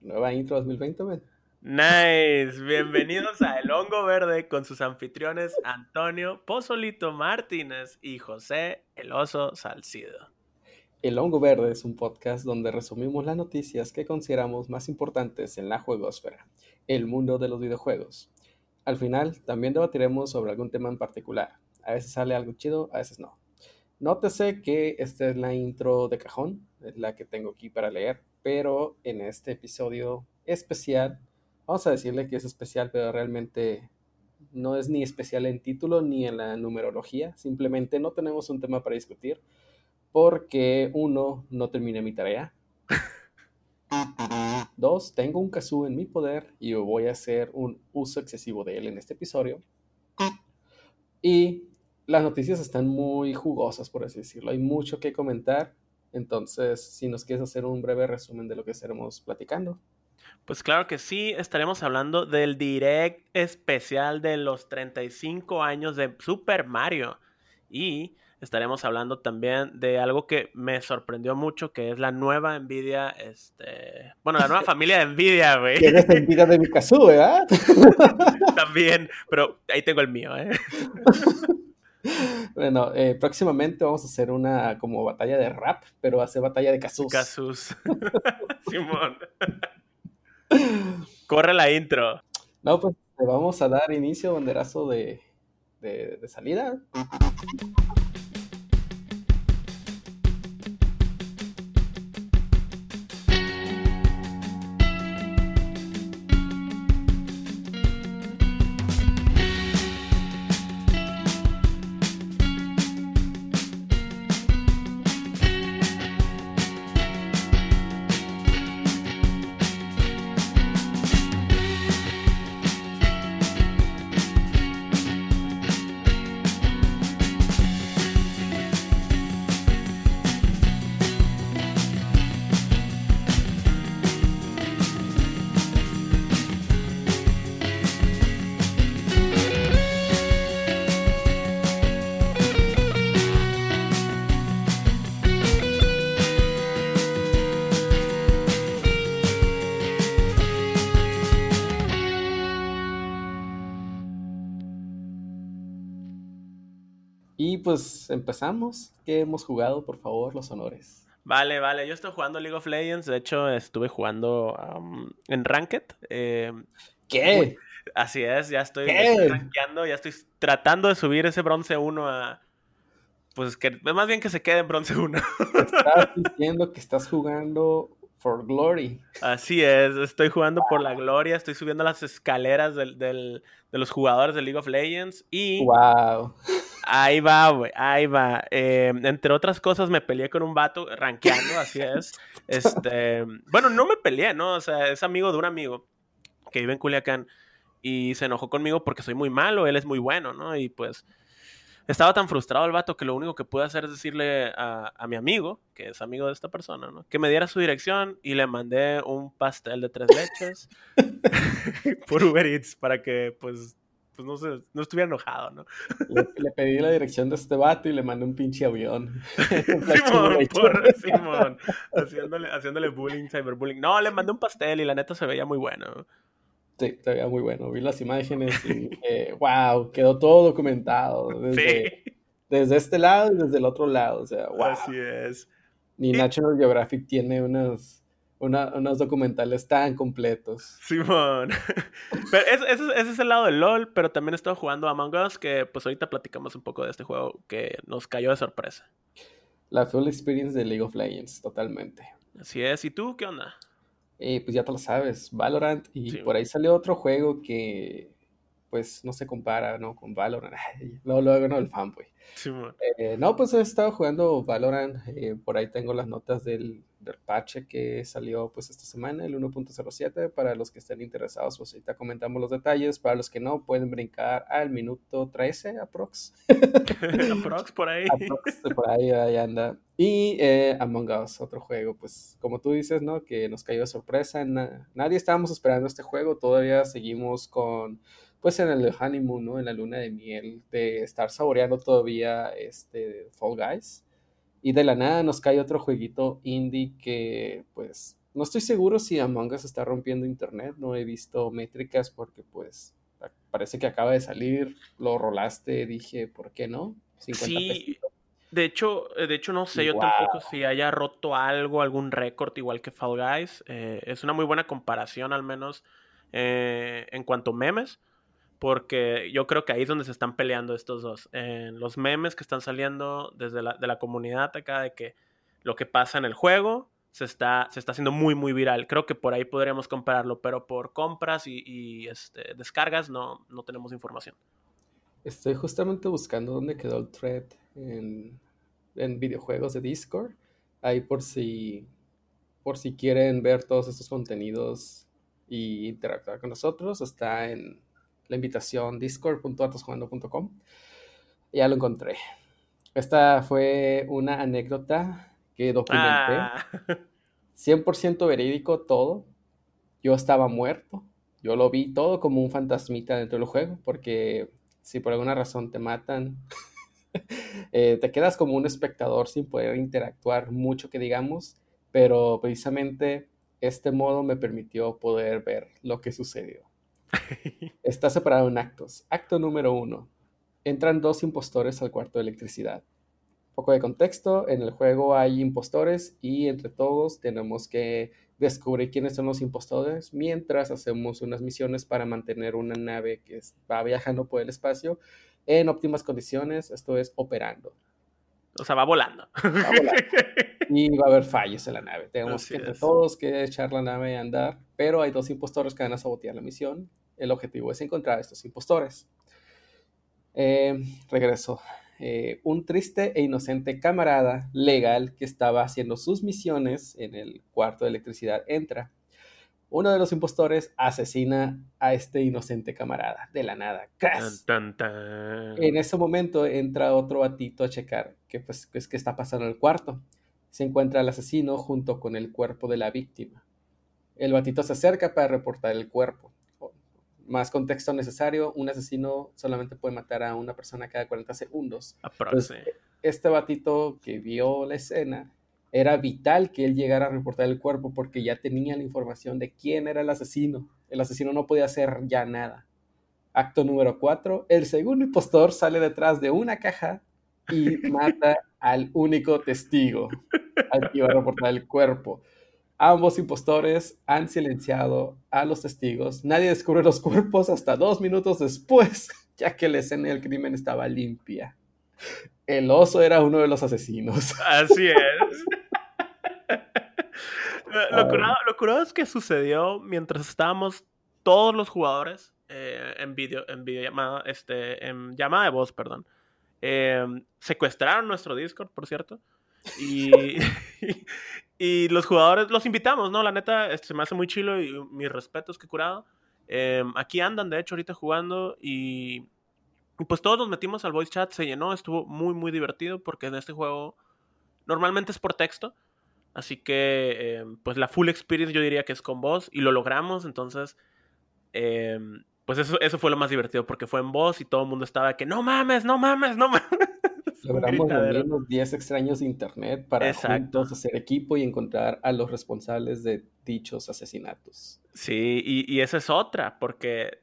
Nueva intro 2020, güey. Nice, bienvenidos a El Hongo Verde con sus anfitriones Antonio Pozolito Martínez y José El Oso Salcido. El Hongo Verde es un podcast donde resumimos las noticias que consideramos más importantes en la juegosfera, el mundo de los videojuegos. Al final, también debatiremos sobre algún tema en particular. A veces sale algo chido, a veces no. Nótese que esta es la intro de cajón, es la que tengo aquí para leer, pero en este episodio especial, vamos a decirle que es especial, pero realmente no es ni especial en título ni en la numerología, simplemente no tenemos un tema para discutir porque uno, no terminé mi tarea. Dos, tengo un kazoo en mi poder y voy a hacer un uso excesivo de él en este episodio. Y las noticias están muy jugosas, por así decirlo. Hay mucho que comentar. Entonces, si nos quieres hacer un breve resumen de lo que estaremos platicando. Pues claro que sí, estaremos hablando del direct especial de los 35 años de Super Mario. Y estaremos hablando también de algo que me sorprendió mucho, que es la nueva Nvidia, este... Bueno, la nueva familia de Nvidia, güey. Tienes Nvidia de mi kazoo, ¿verdad? también, pero ahí tengo el mío, ¿eh? Bueno, eh, próximamente vamos a hacer una como batalla de rap, pero hacer batalla de casus. Casus. Simón. Corre la intro. No, pues vamos a dar inicio, banderazo de, de, de salida. Y pues empezamos. ¿Qué hemos jugado? Por favor, los honores. Vale, vale. Yo estoy jugando League of Legends. De hecho, estuve jugando um, en Ranked. Eh, ¿Qué? así es, ya estoy, estoy rankeando, ya estoy tratando de subir ese bronce 1 a. Pues que más bien que se quede en bronce 1. Estás diciendo que estás jugando for glory. Así es, estoy jugando por la gloria, estoy subiendo las escaleras del, del, de los jugadores de League of Legends y... ¡Wow! Ahí va, güey, ahí va. Eh, entre otras cosas, me peleé con un vato rankeando, así es. Este, bueno, no me peleé, ¿no? O sea, es amigo de un amigo que vive en Culiacán y se enojó conmigo porque soy muy malo, él es muy bueno, ¿no? Y pues estaba tan frustrado el vato que lo único que pude hacer es decirle a, a, mi amigo, que es amigo de esta persona, ¿no? Que me diera su dirección y le mandé un pastel de tres leches por Uber Eats para que, pues, pues no, sé, no estuviera enojado, ¿no? Le, le, pedí la dirección de este vato y le mandé un pinche avión. Simón, por Simón, haciéndole, haciéndole bullying, cyberbullying. No, le mandé un pastel y la neta se veía muy bueno. Sí, se veía muy bueno. Vi las imágenes y eh, wow, quedó todo documentado. Desde, sí. desde este lado y desde el otro lado. O sea, wow. Así es. Ni National Geographic tiene unos, una, unos documentales tan completos. Simón. pero ese, ese, ese, es el lado del LOL, pero también he estado jugando Among Us, que pues ahorita platicamos un poco de este juego que nos cayó de sorpresa. La full experience de League of Legends, totalmente. Así es. ¿Y tú qué onda? Eh, pues ya te lo sabes, Valorant. Y sí. por ahí salió otro juego que pues no se compara, ¿no? Con Valorant. luego, luego, no, el fanboy. Sí, eh, no, pues he estado jugando Valorant. Eh, por ahí tengo las notas del, del, parche que salió pues esta semana, el 1.07. Para los que estén interesados, pues ahorita comentamos los detalles. Para los que no, pueden brincar al minuto 13, aprox. aprox, por ahí. Aprox, por ahí, ahí anda. Y eh, Among Us, otro juego, pues como tú dices, ¿no? Que nos cayó de sorpresa. Na nadie estábamos esperando este juego. Todavía seguimos con pues en el honeymoon, ¿no? En la luna de miel, de estar saboreando todavía este Fall Guys. Y de la nada nos cae otro jueguito indie que, pues, no estoy seguro si Among Us está rompiendo internet. No he visto métricas porque, pues, parece que acaba de salir. Lo rolaste, dije, ¿por qué no? 50 sí, de hecho, eh, de hecho, no sé yo tampoco si haya roto algo, algún récord igual que Fall Guys. Eh, es una muy buena comparación, al menos eh, en cuanto a memes, porque yo creo que ahí es donde se están peleando estos dos. En los memes que están saliendo desde la, de la comunidad acá de que lo que pasa en el juego se está, se está haciendo muy, muy viral. Creo que por ahí podríamos compararlo, pero por compras y, este, descargas no, no tenemos información. Estoy justamente buscando dónde quedó el thread en, en videojuegos de Discord. Ahí por si, por si quieren ver todos estos contenidos y interactuar con nosotros, está en la invitación discord.atosjugando.com. Ya lo encontré. Esta fue una anécdota que documenté. 100% ah. verídico todo. Yo estaba muerto. Yo lo vi todo como un fantasmita dentro del juego, porque si por alguna razón te matan, Eh, te quedas como un espectador sin poder interactuar mucho que digamos, pero precisamente este modo me permitió poder ver lo que sucedió. Está separado en actos. Acto número uno. Entran dos impostores al cuarto de electricidad. Poco de contexto, en el juego hay impostores y entre todos tenemos que descubrir quiénes son los impostores mientras hacemos unas misiones para mantener una nave que va viajando por el espacio en óptimas condiciones, esto es operando. O sea, va volando. Y va a haber fallos en la nave. Tenemos que todos que echar la nave a andar, pero hay dos impostores que van a sabotear la misión. El objetivo es encontrar a estos impostores. Eh, regreso. Eh, un triste e inocente camarada legal que estaba haciendo sus misiones en el cuarto de electricidad entra uno de los impostores asesina a este inocente camarada de la nada. En ese momento entra otro batito a checar qué pues, que está pasando en el cuarto. Se encuentra el asesino junto con el cuerpo de la víctima. El batito se acerca para reportar el cuerpo. Más contexto necesario, un asesino solamente puede matar a una persona cada 40 segundos. este batito que vio la escena era vital que él llegara a reportar el cuerpo porque ya tenía la información de quién era el asesino. El asesino no podía hacer ya nada. Acto número 4. El segundo impostor sale detrás de una caja y mata al único testigo al que iba a reportar el cuerpo. Ambos impostores han silenciado a los testigos. Nadie descubre los cuerpos hasta dos minutos después, ya que la escena del crimen estaba limpia. El oso era uno de los asesinos. Así es. lo, curado, es que sucedió mientras estábamos todos los jugadores eh, en video, en videollamada, este, en llamada de voz, perdón. Em, secuestraron nuestro Discord, por cierto. Y, y, los jugadores los invitamos, ¿no? La neta, este, se me hace muy chilo y mis respetos, que curado. Em, aquí andan, de hecho, ahorita jugando y, y pues todos nos metimos al voice chat, se llenó, estuvo muy, muy divertido porque en este juego normalmente es por texto Así que, em, pues la full experience yo diría que es con voz y lo logramos. Entonces, em, pues eso, eso fue lo más divertido porque fue en voz y todo el mundo estaba que no mames, no mames, no mames. Logramos unos 10 extraños de internet para juntos hacer equipo y encontrar a los responsables de dichos asesinatos. Sí, y, y esa es otra, porque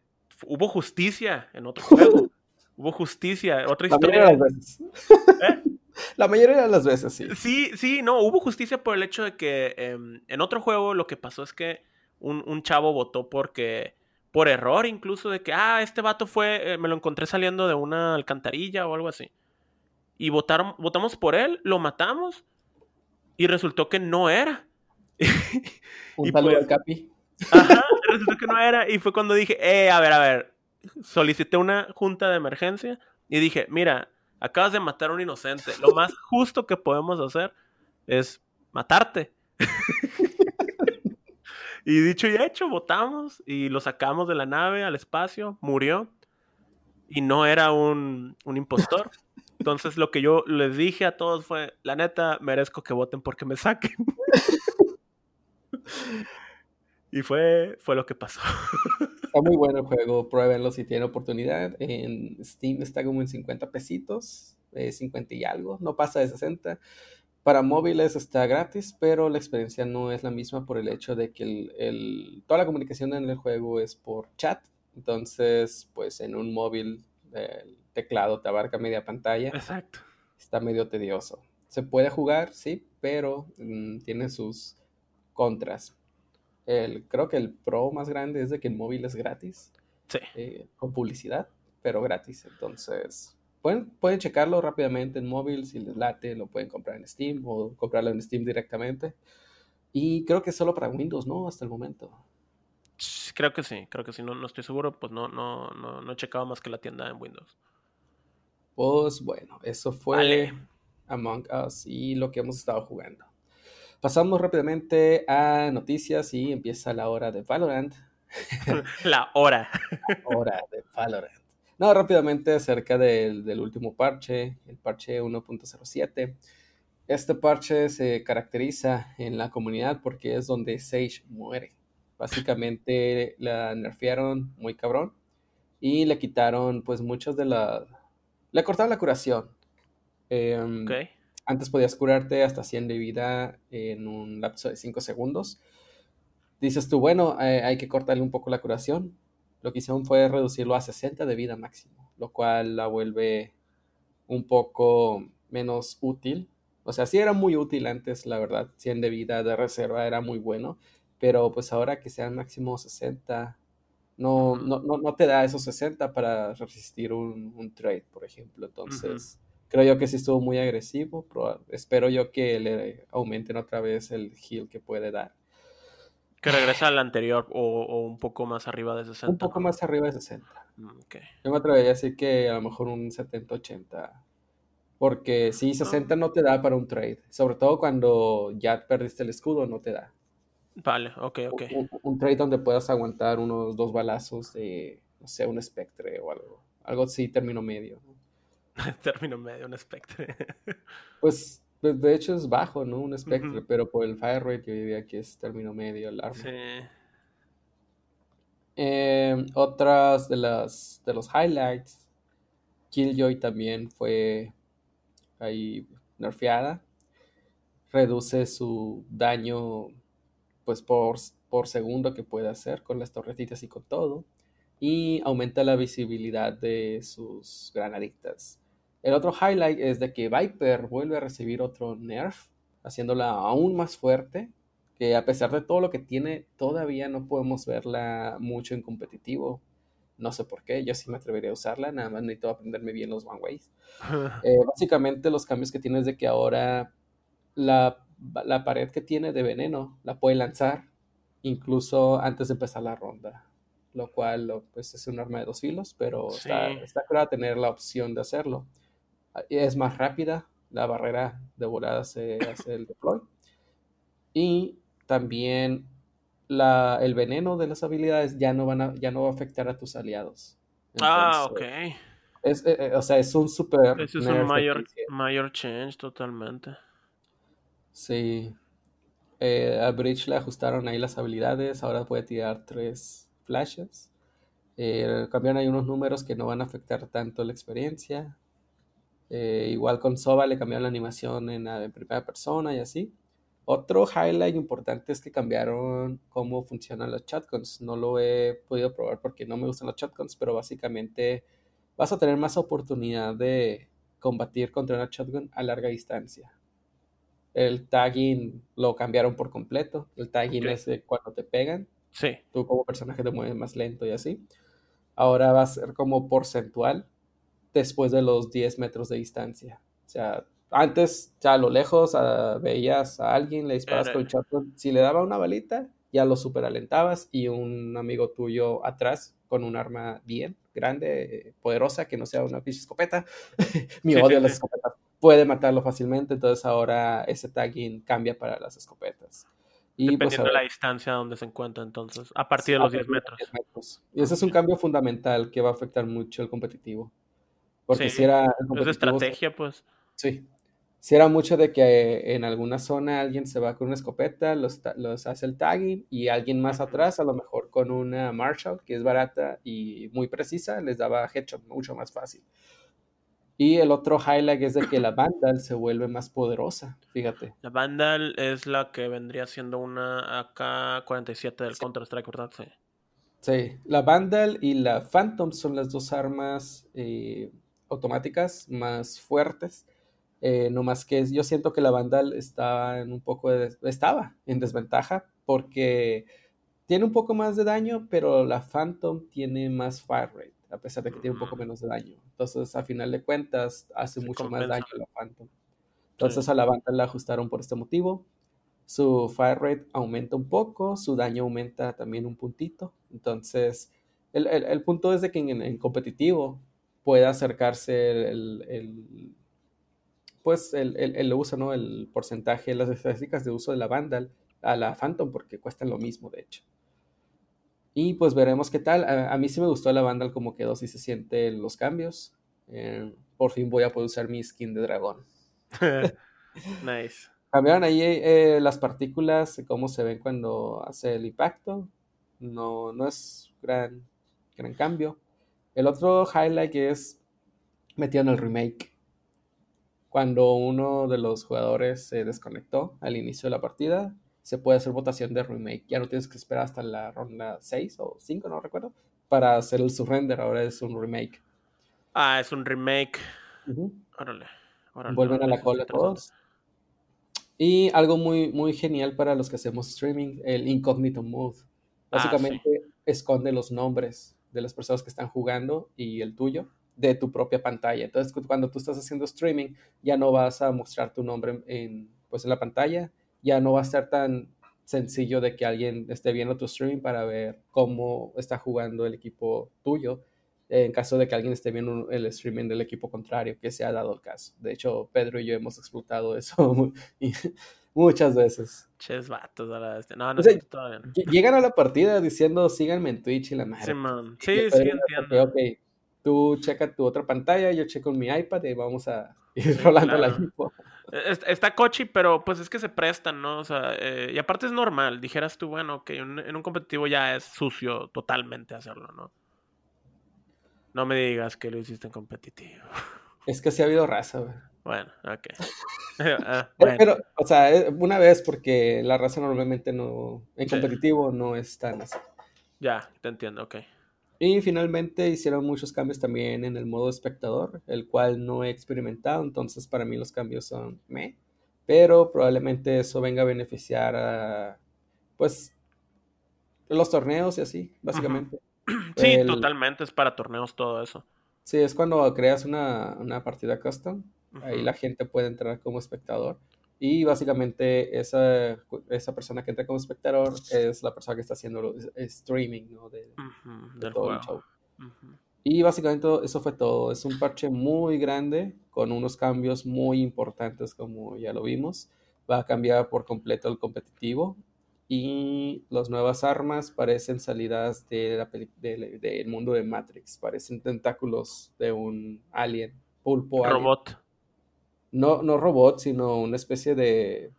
hubo justicia en otro juego. hubo justicia, otra historia. ¿Eh? La mayoría de las veces, sí. Sí, sí, no, hubo justicia por el hecho de que em, en otro juego lo que pasó es que un, chavo votó porque, por error incluso, de que, ah, este vato fue, eh, me lo encontré saliendo de una alcantarilla o algo así. Y votaron, votamos por él, lo matamos y resultó que no era. Un y pues, Capi. Ajá, resultó que no era. Y fue cuando dije, eh, a ver, a ver, solicité una junta de emergencia y dije, mira, acabas de matar a un inocente. Lo más justo que podemos hacer es matarte. y dicho y hecho, votamos y lo sacamos de la nave al espacio, murió y no era un, un impostor. Entonces lo que yo les dije a todos fue, la neta, merezco que voten porque me saquen. y fue, fue lo que pasó. Está muy bueno el juego, pruébenlo si tienen oportunidad. En Steam está como en 50 pesitos, 50 eh, y algo, no pasa de 60. para móviles está gratis, pero la experiencia no es la misma por el hecho de que el, el, toda la comunicación en el juego es por chat. Entonces, pues en un móvil el teclado te abarca media pantalla. Exacto. Está medio tedioso. Se puede jugar, sí, pero mm, tiene sus contras. El, creo que el pro más grande es de que el móvil es gratis. Sí. eh, con publicidad, pero gratis. Entonces, pueden, pueden checarlo rápidamente en móvil. Si les late, lo pueden comprar en Steam o comprarlo en Steam directamente. Y creo que es solo para Windows, ¿no? Hasta el momento. Creo que sí, creo que sí, no, no estoy seguro, pues no, no, no, no he checado más que la tienda en Windows. Pues bueno, eso fue Vale. Among Us y lo que hemos estado jugando. Pasamos rápidamente a noticias y empieza la hora de Valorant. La hora. Hora de Valorant. No, rápidamente acerca del, del último parche, el parche 1.07. Este parche se caracteriza en la comunidad porque es donde Sage muere. Básicamente la nerfearon muy cabrón y le quitaron pues muchos de la... Le cortaron la curación. Em, Ok. Antes podías curarte hasta 100 de vida en un lapso de 5 segundos. Dices tú, bueno, eh, hay que cortarle un poco la curación. Lo que hicieron fue reducirlo a 60 de vida máximo, lo cual la vuelve un poco menos útil. O sea, sí era muy útil antes, la verdad. 100 de vida de reserva era muy bueno, pero pues ahora que sean máximo 60, no, no, no, no te da esos 60 para resistir un, un trade, por ejemplo. Entonces, creo yo que sí estuvo muy agresivo. proba- espero yo que le aumenten otra vez el heal que puede dar. Que regresa al anterior o, o un poco más arriba de 60. Un poco ¿no? más arriba de 60. Mm. Yo me atrevería a decir que a lo mejor un 70-80. Porque sí, 60 no te da para un trade. Sobre todo cuando ya perdiste el escudo, no te da. Vale, ok, ok. Un, un trade donde puedas aguantar unos dos balazos de, no sé, un espectre o algo. Algo así, término medio. ¿No? Término medio, un espectre. Pues, pues, de hecho es bajo, ¿no? Un espectre, Ujú. pero por el fire rate yo diría que es término medio el arma. sí. Eh, otras de las de los highlights, Killjoy también fue ahí nerfeada. Reduce su daño pues por, por segundo que puede hacer con las torretitas y con todo. Y aumenta la visibilidad de sus granaditas. El otro highlight es de que Viper vuelve a recibir otro nerf, haciéndola aún más fuerte. Que a pesar de todo lo que tiene, todavía no podemos verla mucho en competitivo. No sé por qué, yo sí me atrevería a usarla, nada más necesito aprenderme bien los one ways. Eh, básicamente los cambios que tiene es de que ahora la, la pared que tiene de veneno la puede lanzar incluso antes de empezar la ronda. Lo cual pues, es un arma de dos filos, pero está, Sí. está curada tener la opción de hacerlo. Es más rápida, la barrera de volada se hace el deploy. Y también la, el veneno de las habilidades ya no, van a, ya no va a afectar a tus aliados. ah, ok. Es, eh, eh, o sea, es un super Ese es un mayor, mayor change totalmente. Sí. Eh, a Bridge le ajustaron ahí las habilidades. Ahora puede tirar tres flashes. Eh, cambiaron ahí unos números que no van a afectar tanto la experiencia. Eh, igual con Soba le cambiaron la animación en, primera persona y así. Otro highlight importante es que cambiaron cómo funcionan los shotguns. No lo he podido probar porque no me gustan los shotguns, pero básicamente vas a tener más oportunidad de combatir contra una shotgun a larga distancia. El tagging lo cambiaron por completo. El tagging es de cuando te pegan, Sí. tú como personaje te mueves más lento y así. Ahora va a ser como porcentual después de los 10 metros de distancia. O sea, antes ya a lo lejos ah, veías a alguien, le disparas con el shotgun. Si le daba una balita, ya lo superalentabas y un amigo tuyo atrás con un arma bien grande, poderosa, que no sea una pinche escopeta. Mi odio a las escopetas. Puede matarlo fácilmente, entonces ahora ese tagging cambia para las escopetas. Y pues Dependiendo de la distancia donde se encuentra, entonces. A partir de a los 10 partir de metros. 10 metros. Y ese es un cambio fundamental que va a afectar mucho el competitivo. Porque Sí, si era Es de estrategia, pues. sí. Si era mucho de que en alguna zona alguien se va con una escopeta, los, los hace el tagging y alguien más atrás, a lo mejor con una Marshall, que es barata y muy precisa, les daba headshot mucho más fácil. Y el otro highlight es de que la Vandal se vuelve más poderosa, fíjate. La Vandal es la que vendría siendo una AK-47 del Counter-Strike, ¿verdad? Sí. Sí, la Vandal y la Phantom son las dos armas eh, automáticas más fuertes. Eh, no más que yo siento que la Vandal está en un poco de, estaba en desventaja porque tiene un poco más de daño, pero la Phantom tiene más fire rate, a pesar de que tiene un poco menos de daño. Entonces, a final de cuentas, hace mucho más daño la Phantom. Entonces, a la Vandal la ajustaron por este motivo. Su fire rate aumenta un poco, su daño aumenta también un puntito. Entonces, el, punto es de que en, competitivo pueda acercarse el pues el, el, uso, ¿no? El porcentaje, las estadísticas de uso de la Vandal a la Phantom, porque cuestan lo mismo, de hecho. Y pues veremos qué tal. A, mí sí me gustó la Vandal como quedó, si se sienten los cambios. Eh, por fin voy a poder usar mi skin de dragón. nice. Cambiaron ahí eh, las partículas, cómo se ven cuando hace el impacto. No, no es gran, gran cambio. El otro highlight es metieron el remake cuando uno de los jugadores se desconectó al inicio de la partida, se puede hacer votación de remake. Ya no tienes que esperar hasta la ronda 6 o 5, no recuerdo, para hacer el surrender. Ahora es un remake. Ah, es un remake. Órale. Vuelven a la cola todos. Y algo muy, muy genial para los que hacemos streaming, el incognito mode. Ah, Básicamente esconde los nombres de las personas que están jugando y el tuyo de tu propia pantalla. Entonces, cuando tú estás haciendo streaming, ya no vas a mostrar tu nombre en, pues, en la pantalla, ya no va a ser tan sencillo de que alguien esté viendo tu streaming para ver cómo está jugando el equipo tuyo, en caso de que alguien esté viendo el streaming del equipo contrario, que se ha dado el caso. De hecho, Pedro y yo hemos explotado eso muchas veces. Ches vatos, no, no Llegan a la partida diciendo síganme en Twitch y la madre. Sí, sí, sí, entiendo tú checa tu otra pantalla, yo checo mi iPad y vamos a ir rolando la info. Está cochi, pero pues es que se prestan, ¿no? O sea, eh, y aparte es normal. Dijeras tú, bueno, que en un competitivo ya es sucio totalmente hacerlo, ¿no? No me digas que lo hiciste en competitivo. Es que sí ha habido raza, güey. Bueno, ok. Ah, pero, o sea, eh, una vez porque la raza normalmente no, en competitivo no es tan así. Ya, te entiendo, ok. Y finalmente hicieron muchos cambios también en el modo espectador, el cual no he experimentado, entonces para mí los cambios son me, pero probablemente eso venga a beneficiar a, pues, los torneos y así, básicamente. Sí, totalmente, es para torneos todo eso. Sí, es cuando creas una, una partida custom, ahí la gente puede entrar como espectador y básicamente esa, esa persona que entra como espectador es la persona que está haciendo streaming ¿no? de, todo el show. Y básicamente eso fue todo. Es un parche muy grande con unos cambios muy importantes como ya lo vimos. Va a cambiar por completo el competitivo y las nuevas armas parecen salidas de del mundo de Matrix. Parecen tentáculos de un alien, pulpo. Robot no, no robot, sino una especie de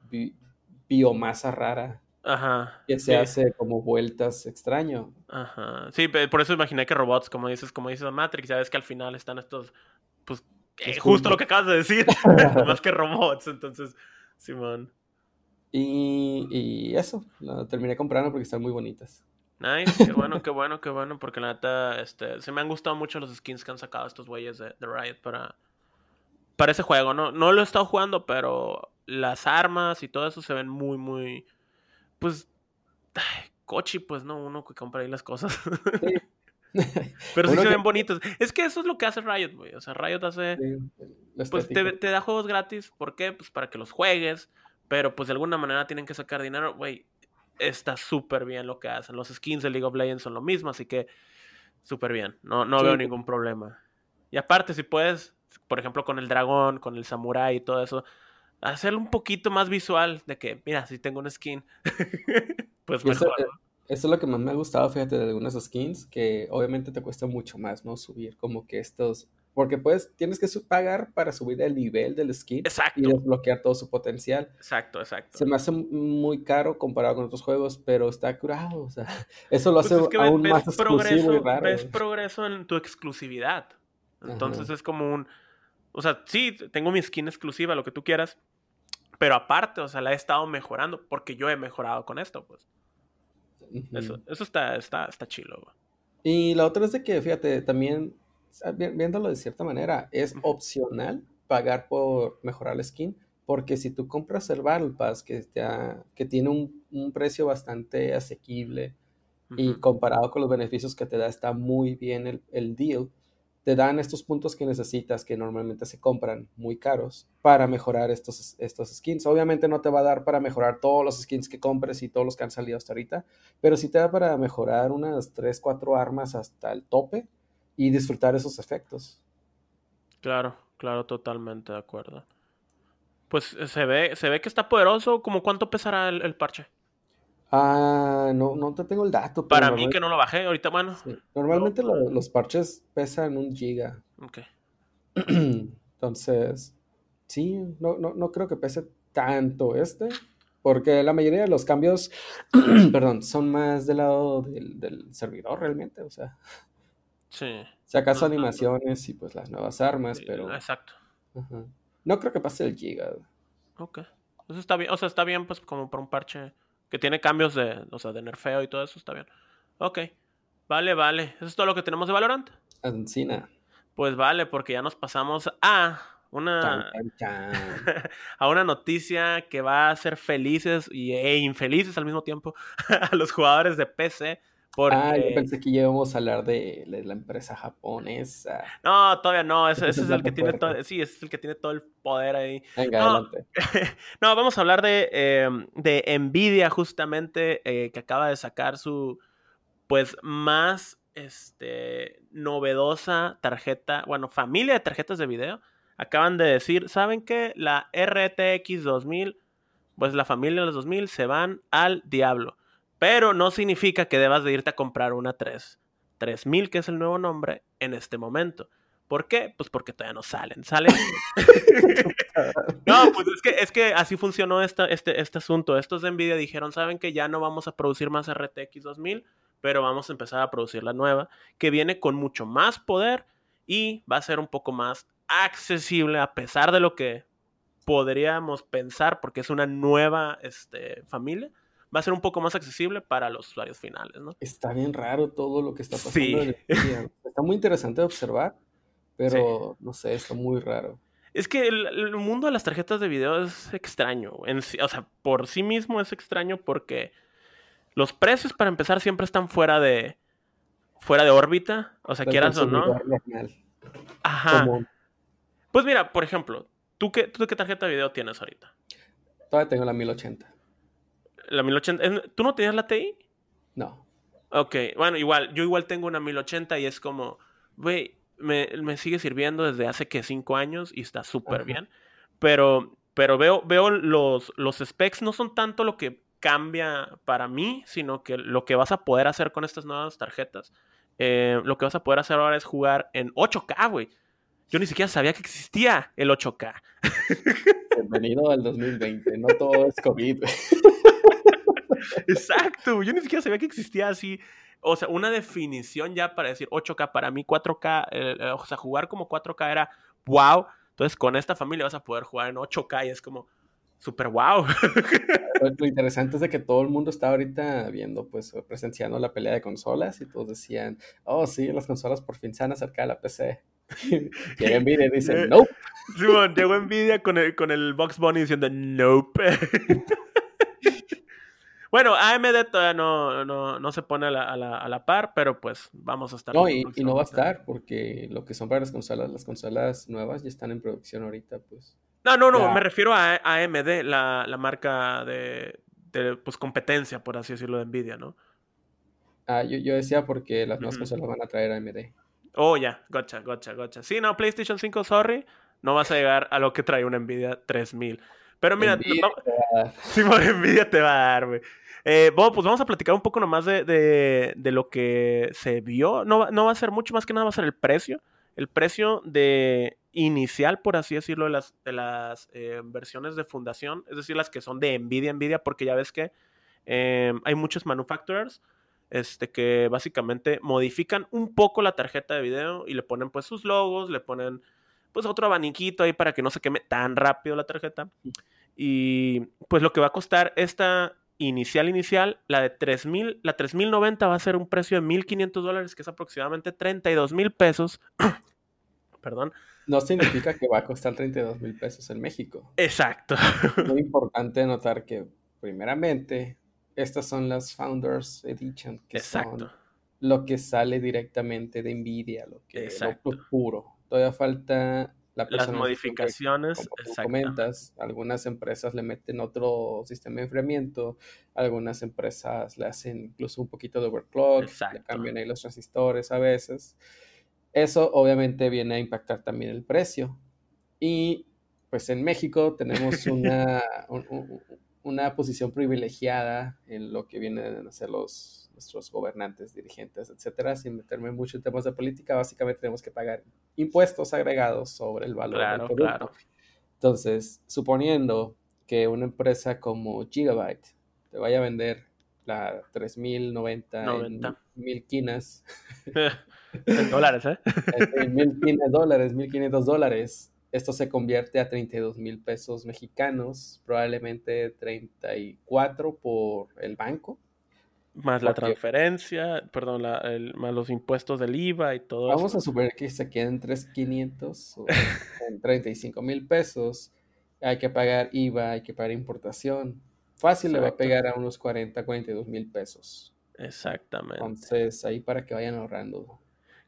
biomasa rara. Ajá. Que se hace como vueltas extraño. Ajá. Sí, por eso imaginé que robots, como dices, como dices Matrix, ya ves que al final están estos, pues, eh, justo lo que acabas de decir, más que robots, entonces, Simón. Y, y eso, lo terminé comprando porque están muy bonitas. Nice, qué bueno, qué bueno, qué bueno, porque la neta, este, se me han gustado mucho los skins que han sacado estos güeyes de, de Riot para, para ese juego. No, no lo he estado jugando, pero las armas y todo eso se ven muy, muy. Pues. cochi, pues no, uno que compra ahí las cosas. pero sí se ven bonitos. Es que eso es lo que hace Riot, güey. O sea, Riot hace. pues te, te, da juegos gratis. ¿Por qué? Pues para que los juegues. Pero pues de alguna manera tienen que sacar dinero. Güey, está súper bien lo que hacen. Los skins de League of Legends son lo mismo, así que súper bien. No, no veo ningún problema. Y aparte, si puedes por ejemplo, con el dragón, con el samurái y todo eso, hacerlo un poquito más visual de que, mira, si tengo un skin, pues mejor. Eso, eso, es lo que más me ha gustado, fíjate, de algunas skins, que obviamente te cuesta mucho más, ¿no? Subir como que estos... Porque pues tienes que pagar para subir el nivel del skin exacto. y desbloquear todo su potencial. Exacto, exacto. Se me hace muy caro comparado con otros juegos, pero está curado. O sea, eso lo pues hace aún más exclusivo y raro. Ves progreso en tu exclusividad. Entonces es como un, O sea, sí, tengo mi skin exclusiva, lo que tú quieras. Pero aparte, o sea, la he estado mejorando porque yo he mejorado con esto, pues. Eso, eso está, está, está chilo. Y la otra es de que, fíjate, también, viéndolo de cierta manera, es opcional pagar por mejorar la skin, porque si tú compras el Battle Pass, que, que tiene un, un, precio bastante asequible y comparado con los beneficios que te da, está muy bien el, el deal, te dan estos puntos que necesitas que normalmente se compran muy caros para mejorar estos, estos skins. Obviamente no te va a dar para mejorar todos los skins que compres y todos los que han salido hasta ahorita, pero sí te da para mejorar unas 3, 4 armas hasta el tope y disfrutar esos efectos. Claro, claro, totalmente de acuerdo. Pues eh, se ve, se ve que está poderoso. ¿Cómo cuánto pesará el parche? Ah, no, no te tengo el dato. Para mí que no lo bajé, ahorita, bueno. Normalmente los parches pesan un giga. Ok. Entonces, sí, no, no, no creo que pese tanto este, porque la mayoría de los cambios, perdón, son más del lado del, servidor realmente, o sea. Sí. Si acaso animaciones y pues las nuevas armas, pero... Exacto. No creo que pase el giga. Ok. Eso está bien, o sea, está bien pues como para un parche que tiene cambios de, o sea, de nerfeo y todo eso, está bien. Ok. Vale, vale. ¿Eso es todo lo que tenemos de Valorant? Encina. Pues vale, porque ya nos pasamos a una, a una noticia que va a hacer felices y, e infelices al mismo tiempo a los jugadores de PC Ah, yo pensé que íbamos a hablar de, la empresa japonesa. No, todavía no. Ese, es el que tiene todo. Sí, ese es el que tiene todo el poder ahí. Venga, no, adelante. no, vamos a hablar de, em, de Nvidia, justamente, eh, que acaba de sacar su pues más este novedosa tarjeta, bueno, familia de tarjetas de video. Acaban de decir, ¿saben qué? La RTX 2000, pues la familia de los 2000 se van al diablo. Pero no significa que debas de irte a comprar una 3. 3000, que es el nuevo nombre, en este momento. ¿Por qué? Pues porque todavía no salen. Salen. no, pues es que, es que así funcionó este, este asunto. Estos de Nvidia dijeron: ¿saben que ya no vamos a producir más RTX 2000? Pero vamos a empezar a producir la nueva, que viene con mucho más poder y va a ser un poco más accesible, a pesar de lo que podríamos pensar, porque es una nueva este, familia va a ser un poco más accesible para los usuarios finales, ¿no? Está bien raro todo lo que está pasando. Sí. Está muy interesante de observar, pero no sé, está muy raro. Es que el, mundo de las tarjetas de video es extraño. En, o sea, por sí mismo es extraño porque los precios, para empezar, siempre están fuera de fuera de órbita. O sea, quieras o no. Ajá. Pues mira, por ejemplo, ¿tú qué, ¿tú qué tarjeta de video tienes ahorita? Todavía tengo la 1080. La 1080. ¿Tú no tenías la TI? No. Ok, bueno, igual, yo igual tengo una 1080 y es como, güey, me, sigue sirviendo desde hace que cinco años y está súper bien. Pero, pero veo, veo los, los specs no son tanto lo que cambia para mí, sino que lo que vas a poder hacer con estas nuevas tarjetas. Eh, lo que vas a poder hacer ahora es jugar en 8K, güey. Yo ni siquiera sabía que existía el 8K. Bienvenido al 2020, no todo es COVID. Exacto, yo ni siquiera sabía que existía así. O sea, una definición ya para decir 8K, para mí 4K, eh, eh, o sea, jugar como 4K era wow. Entonces, con esta familia vas a poder jugar en 8K y es como súper wow. Lo interesante es de que todo el mundo está ahorita viendo, pues, presenciando la pelea de consolas y todos decían, oh, sí, las consolas por fin se han acercado a la PC. Llega Nvidia y dice, nope. llegó Nvidia con el, con el Box Bunny diciendo, nope. Bueno, AMD todavía no, no, se pone a la, a, la, par, pero pues vamos a estar. No, y, no va a estar, porque lo que son para las consolas, las consolas nuevas ya están en producción ahorita, pues. No, no, no, me refiero a, AMD, la, la marca de, de, pues, competencia, por así decirlo, de Nvidia, ¿no? Ah, yo, yo decía porque las nuevas consolas van a traer AMD. Oh, ya, gotcha, gotcha, gotcha. Sí, no, PlayStation 5, sorry, no vas a llegar a lo que trae una Nvidia 3000. Pero mira, Nvidia, sí, por Nvidia te va a dar, güey. Eh, bueno, pues vamos a platicar un poco nomás de, de, lo que se vio. No, no, va a ser mucho más que nada, va a ser el precio. El precio de inicial, por así decirlo, de las, de las eh, versiones de fundación, es decir, las que son de Nvidia, Nvidia, porque ya ves que em, hay muchos manufacturers este, que básicamente modifican un poco la tarjeta de video y le ponen pues sus logos, le ponen pues otro abaniquito ahí para que no se queme tan rápido la tarjeta. Y pues lo que va a costar esta inicial inicial, la de 3000, la 3090 va a ser un precio de 1500 dólares, que es aproximadamente 32 mil pesos. Perdón. No significa que va a costar 32 mil pesos en México. Exacto. Muy importante notar que, primeramente, estas son las Founders Edition, que Exacto. son lo que sale directamente de Nvidia, lo que es puro. Todavía falta las modificaciones, como comentas, algunas empresas le meten otro sistema de enfriamiento, algunas empresas le hacen incluso un poquito de overclock, le cambian ahí los transistores a veces. Eso obviamente viene a impactar también el precio. Y pues en México tenemos una, una posición privilegiada en lo que vienen a ser los nuestros gobernantes, dirigentes, etcétera, sin meterme mucho en temas de política, básicamente tenemos que pagar impuestos agregados sobre el valor del producto. Claro. Entonces, suponiendo que una empresa como Gigabyte te vaya a vender la 3090 90. mil quinas. en dólares, ¿eh? En mil dólares, 1500 dólares. Esto se convierte a 32 mil pesos mexicanos, probablemente 34 por el banco. Más la transferencia, perdón, más los impuestos del IVA y todo Vamos eso. Vamos a suponer que se queden 3,500 o en 35 mil pesos. Hay que pagar IVA, hay que pagar importación. Fácil le va a pegar a unos 40, 42 mil pesos. Exactamente. Entonces, ahí para que vayan ahorrando.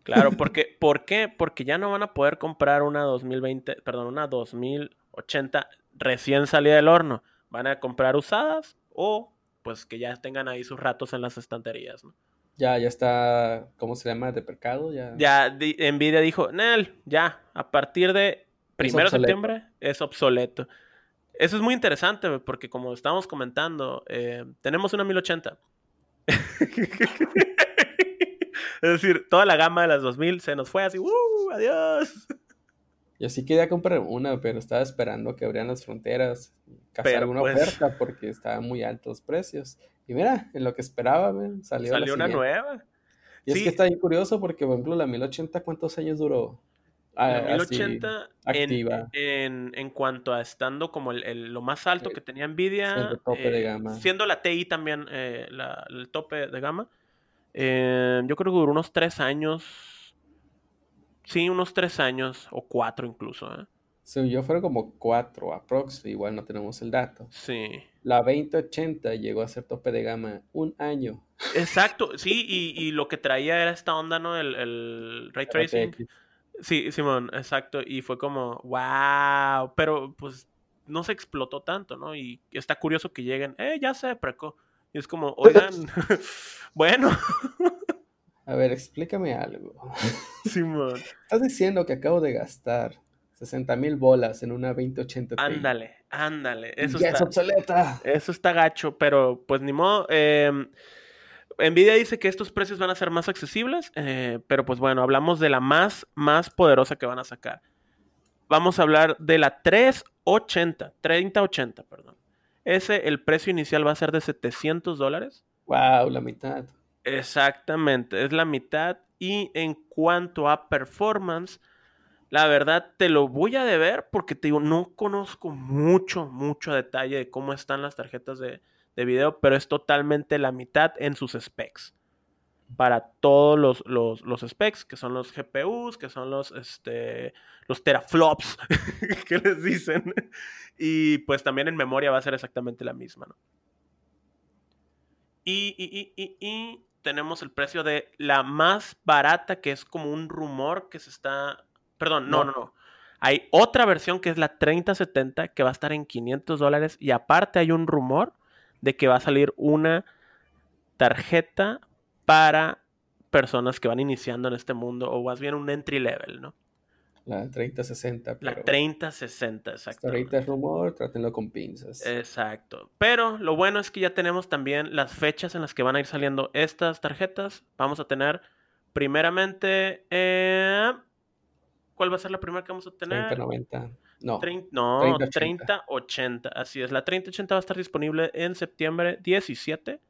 Claro, porque, ¿por qué? Porque ya no van a poder comprar una 2020, perdón, una 2080 recién salida del horno. Van a comprar usadas o pues que ya tengan ahí sus ratos en las estanterías, ¿no? Ya, ya está, ¿cómo se llama? ¿De pecado? Ya, ya Nvidia dijo, Nel, ya, a partir de primero de septiembre es obsoleto. Eso es muy interesante porque como estábamos comentando, eh, tenemos una 1080. es decir, toda la gama de las 2000 se nos fue así, ¡uh! ¡Adiós! Yo sí quería comprar una, pero estaba esperando que abrieran las fronteras, cazar alguna pues oferta porque estaban muy altos precios. Y mira, en lo que esperaba, salió, salió una nueva. Y es que está bien curioso porque, por ejemplo, la 1080, ¿cuántos años duró? La 1080 activa. En, en, cuanto a estando como el, lo más alto que tenía Nvidia, tope de eh, gama. siendo la TI también eh, el tope de gama, eh, yo creo que duró unos tres años Sí, unos tres años o cuatro incluso. Sí, yo fueron como cuatro aprox, igual no tenemos el dato. Sí. La 2080 llegó a ser tope de gama un año. Exacto, sí, y, lo que traía era esta onda, ¿no? El, el ray tracing. Sí, Simón, exacto. Y fue como, wow, pero pues no se explotó tanto, ¿no? Y está curioso que lleguen, eh, ya se preco. Y es como, oigan, bueno. A ver, explícame algo. Simón. Estás diciendo que acabo de gastar 60 mil bolas en una 2080 Ándale, ándale. Eso ya es obsoleta. Eso está gacho, pero pues ni modo. Em, Nvidia dice que estos precios van a ser más accesibles, eh, pero pues bueno, hablamos de la más, más poderosa que van a sacar. Vamos a hablar de la 380, 3080, perdón. Ese, el precio inicial va a ser de 700 dólares. Wow, la mitad. Exactamente, es la mitad. Y en cuanto a performance, la verdad te lo voy a deber porque te digo, no conozco mucho, mucho detalle de cómo están las tarjetas de, de video, pero es totalmente la mitad en sus specs. Para todos los, los, los, specs, que son los GPUs, que son los, este, los teraflops que les dicen. Y pues también en memoria va a ser exactamente la misma, ¿no? Y, y, y, y, tenemos el precio de la más barata, que es como un rumor que se está... Perdón, no, no, no. Hay otra versión que es la 3070 que va a estar en 500 dólares y aparte hay un rumor de que va a salir una tarjeta para personas que van iniciando en este mundo o más bien un entry level, ¿no? La 3060. La 3060, exacto. Ahorita es rumor, trátenlo con pinzas. Exacto. Pero lo bueno es que ya tenemos también las fechas en las que van a ir saliendo estas tarjetas. Vamos a tener primeramente... ¿Cuál va a ser la primera que vamos a tener? 3090. No, 30, no 3080. Así es. La 3080 va a estar disponible en septiembre 17,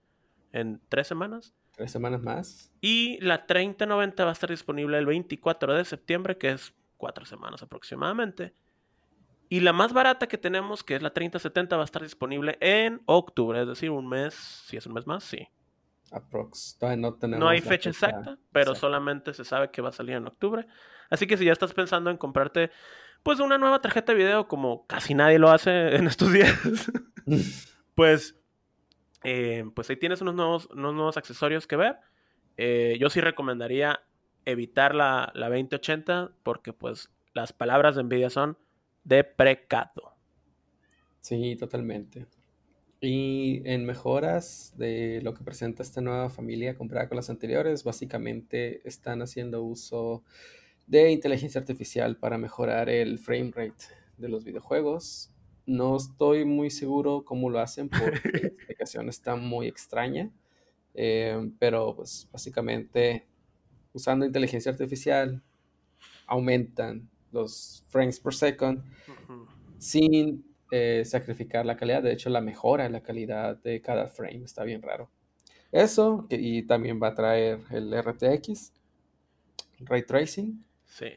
en tres semanas. Tres semanas más. Y la 3090 va a estar disponible el 24 de septiembre, que es cuatro semanas aproximadamente. Y la más barata que tenemos, que es la 3070, va a estar disponible en octubre, es decir, un mes, si es un mes más, sí. Aprox. no tenemos. No hay fecha, exacta, pero solamente se sabe que va a salir en octubre. Así que si ya estás pensando en comprarte, pues una nueva tarjeta de video, como casi nadie lo hace en estos días, pues, eh, pues ahí tienes unos nuevos, unos nuevos accesorios que ver. Eh, yo sí recomendaría evitar la, la 2080 porque pues las palabras de Nvidia son de precado. Sí, totalmente. Y en mejoras de lo que presenta esta nueva familia comparada con las anteriores, básicamente están haciendo uso de inteligencia artificial para mejorar el frame rate de los videojuegos. No estoy muy seguro cómo lo hacen porque la explicación está muy extraña, eh, pero pues básicamente usando inteligencia artificial aumentan los frames per second sin eh, sacrificar la calidad. De hecho, la mejora en la calidad de cada frame está bien raro. Eso, y también va a traer el RTX, Ray Tracing. Sí.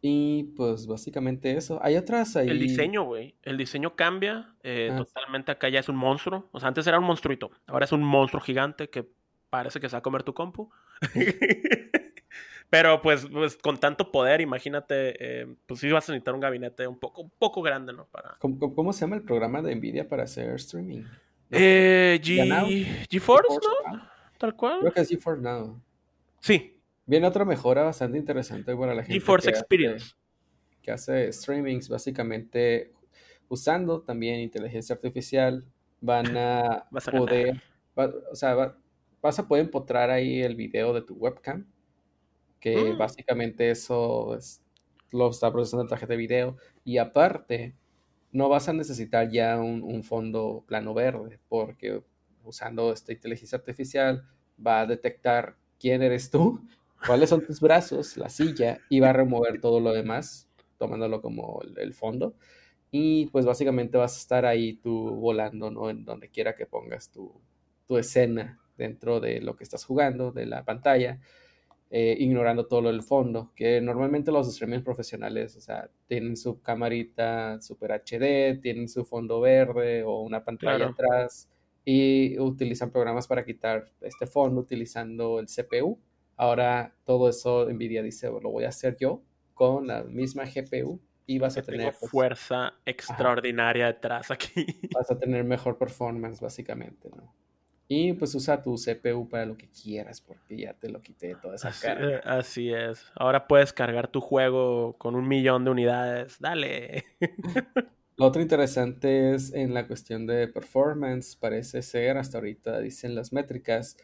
Y pues básicamente eso. Hay otras ahí. El diseño, güey. El diseño cambia eh, ah, totalmente. Acá ya es un monstruo. O sea, antes era un monstruito. Ahora es un monstruo gigante que parece que se va a comer tu compu. Pero pues, pues con tanto poder, imagínate, eh, pues sí vas a necesitar un gabinete un poco, un poco grande, ¿no? Para... ¿Cómo, se llama el programa de Nvidia para hacer streaming? Eh, G... GeForce, ¿no? Tal cual. Creo que es GeForce Now. Sí. Viene otra mejora bastante interesante para la gente. GeForce Experience. que hace streamings básicamente usando también inteligencia artificial. Van a, poder, o sea, vas a poder empotrar ahí el video de tu webcam que mm. básicamente eso es, lo está procesando la tarjeta de video. Y aparte, no vas a necesitar ya un, fondo plano verde, porque usando esta inteligencia artificial va a detectar quién eres tú, cuáles son tus brazos, la silla, y va a remover todo lo demás, tomándolo como el, fondo. Y pues básicamente vas a estar ahí tú volando, ¿no? En donde quiera que pongas tu, tu escena dentro de lo que estás jugando, de la pantalla. Eh, ignorando todo lo del fondo, que normalmente los streamers profesionales, o sea, tienen su camarita super HD, tienen su fondo verde o una pantalla atrás y utilizan programas para quitar este fondo utilizando el CPU. Ahora todo eso Nvidia dice, lo voy a hacer yo con la misma GPU y vas a tener pues fuerza extraordinaria detrás aquí. Vas a tener mejor performance básicamente, ¿no? Y pues usa tu CPU para lo que quieras, porque ya te lo quité toda esa así, eh, Así es. Ahora puedes cargar tu juego con un millón de unidades. Dale. Lo otro interesante es en la cuestión de performance. Parece ser, hasta ahorita dicen las métricas,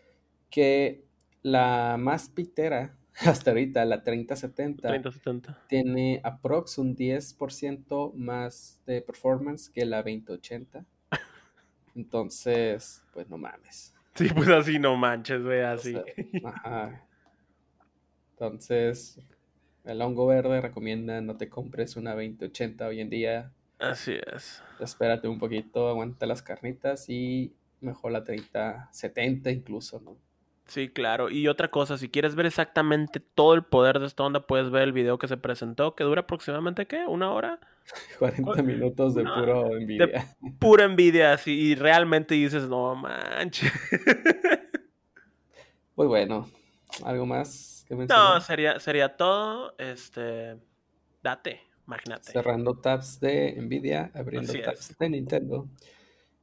que la más pitera, hasta ahorita, la 3070, 3070. tiene aprox un 10% más de performance que la 2080. Entonces, pues no mames. Sí, pues así no manches, güey, así. ajá. Entonces, el hongo verde recomienda no te compres una 2080 hoy en día. Así es. Espérate un poquito, aguanta las carnitas y mejor la 3070 incluso, ¿no? Sí, claro. Y otra cosa, si quieres ver exactamente todo el poder de esta onda, puedes ver el video que se presentó, que dura aproximadamente, ¿qué? ¿Una hora? 40 minutos de puro envidia. De pura envidia, así, y realmente dices, no manches. Pues bueno, ¿algo más que mencionar? No, sería, sería todo. Este, date, imagínate. Cerrando tabs de Nvidia, abriendo tabs de Nintendo.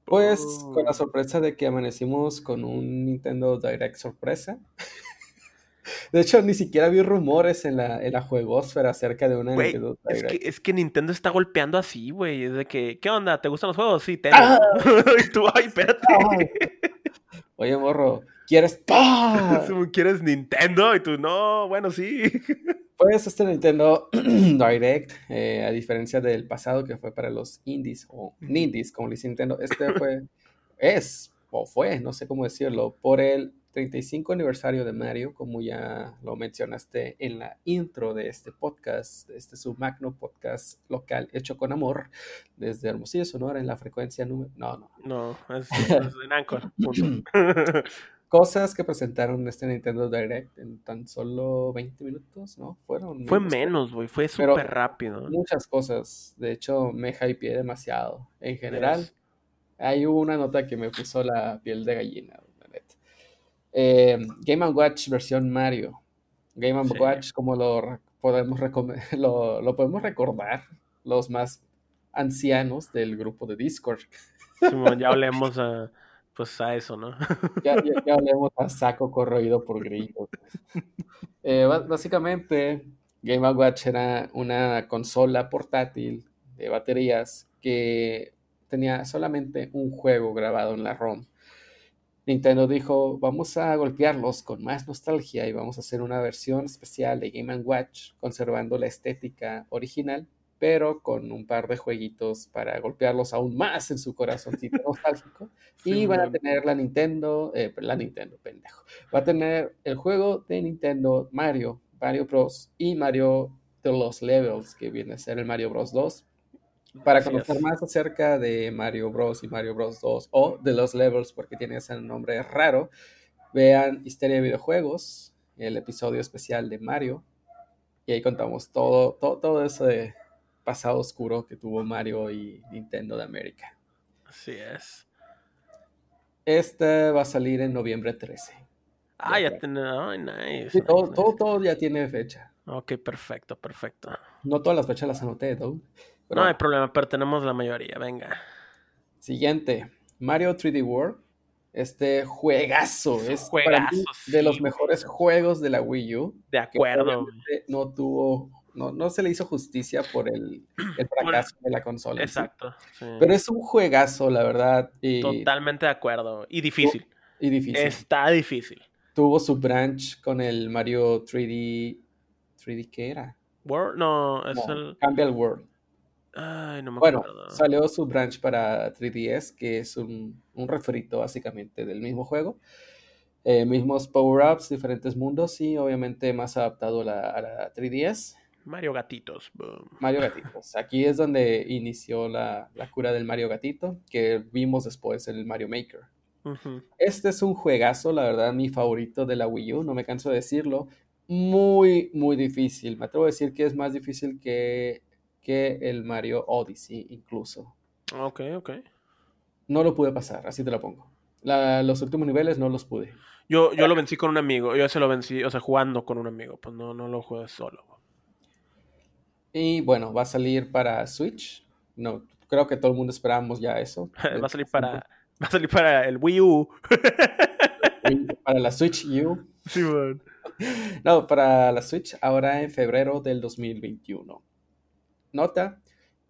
Pues con la uh. sorpresa de que amanecimos con un Nintendo Direct sorpresa. De hecho, ni siquiera vi rumores en la, en la juegosfera acerca de una Nintendo Direct. Es que, es que Nintendo está golpeando así, güey. Es de que, ¿qué onda? ¿Te gustan los juegos? Sí, tengo. ¡Ah! y tú, ay, espérate. Oye, morro, ¿quieres? ¿Quieres Nintendo? Y tú, no, bueno, sí. Pues este Nintendo Direct, eh, a diferencia del pasado que fue para los indies o nindies, como le dice Nintendo, este fue, es o fue, no sé cómo decirlo, por el 35 aniversario de Mario, como ya lo mencionaste en la intro de este podcast, este su magno podcast local hecho con amor, desde Hermosillo, Sonora, en la frecuencia número... No, no. No, es, en Anchor. cosas que presentaron en este Nintendo Direct en tan solo 20 minutos, ¿no? Fueron. Fue menos, güey, fue súper rápido. Muchas cosas. De hecho, me hypeé demasiado. En general, hay una nota que me puso la piel de gallina, eh, Game Watch versión Mario. Game Watch, como lo podemos, lo, lo podemos recordar, los más ancianos del grupo de Discord. ya hablemos a pues a eso, ¿no? Ya, ya, hablemos a saco corroído por grillos. Eh, básicamente, Game Watch era una consola portátil de baterías que tenía solamente un juego grabado en la ROM. Nintendo dijo, vamos a golpearlos con más nostalgia y vamos a hacer una versión especial de Game Watch conservando la estética original pero con un par de jueguitos para golpearlos aún más en su corazoncito nostálgico. y van a tener la Nintendo, eh, la Nintendo, pendejo. Va a tener el juego de Nintendo Mario, Mario Bros. y Mario de los Levels, que viene a ser el Mario Bros. 2. Para conocer más acerca de Mario Bros. y Mario Bros. 2 o de los Levels, porque tiene ese nombre raro, vean Historia de Videojuegos, el episodio especial de Mario. Y ahí contamos todo, todo, todo eso de pasado oscuro que tuvo Mario y Nintendo de América. Así es. Este va a salir en noviembre 13. Ah, ya, tiene. nice, todo, todo, ya tiene fecha. Ok, perfecto, perfecto. No todas las fechas las anoté, ¿no? no hay problema, pero tenemos la mayoría, venga. Siguiente, Mario 3D World. Este juegazo es para de los mejores juegos de la Wii U. De acuerdo. No tuvo no, no se le hizo justicia por el, fracaso de la consola. Exacto. Pero es un juegazo, la verdad. Totalmente de acuerdo. Y difícil. Y difícil. Está difícil. Tuvo su branch con el Mario 3D. ¿3D qué era? World, no, es el. Cambia el World. Ay, no me bueno, salió su branch para 3DS, que es un, un refrito básicamente del mismo juego. Eh, mismos power-ups, diferentes mundos y obviamente más adaptado a la, a la 3DS. Mario Gatitos. Mario Gatitos. Aquí es donde inició la, cura del Mario Gatito, que vimos después en el Mario Maker. Este es un juegazo, la verdad, mi favorito de la Wii U, no me canso de decirlo. Muy, muy difícil. Me atrevo a decir que es más difícil que, que el Mario Odyssey, incluso. Ok, ok. No lo pude pasar, así te lo pongo. los últimos niveles no los pude. Yo, yo lo vencí con un amigo, yo se lo vencí, o sea, jugando con un amigo, pues no, no lo jugué solo. Y bueno, va a salir para Switch. No, creo que todo el mundo esperábamos ya eso. va a salir para, va a salir para el Wii U. para la Switch U. Sí, man. No, para la Switch ahora en febrero del 2021. Nota,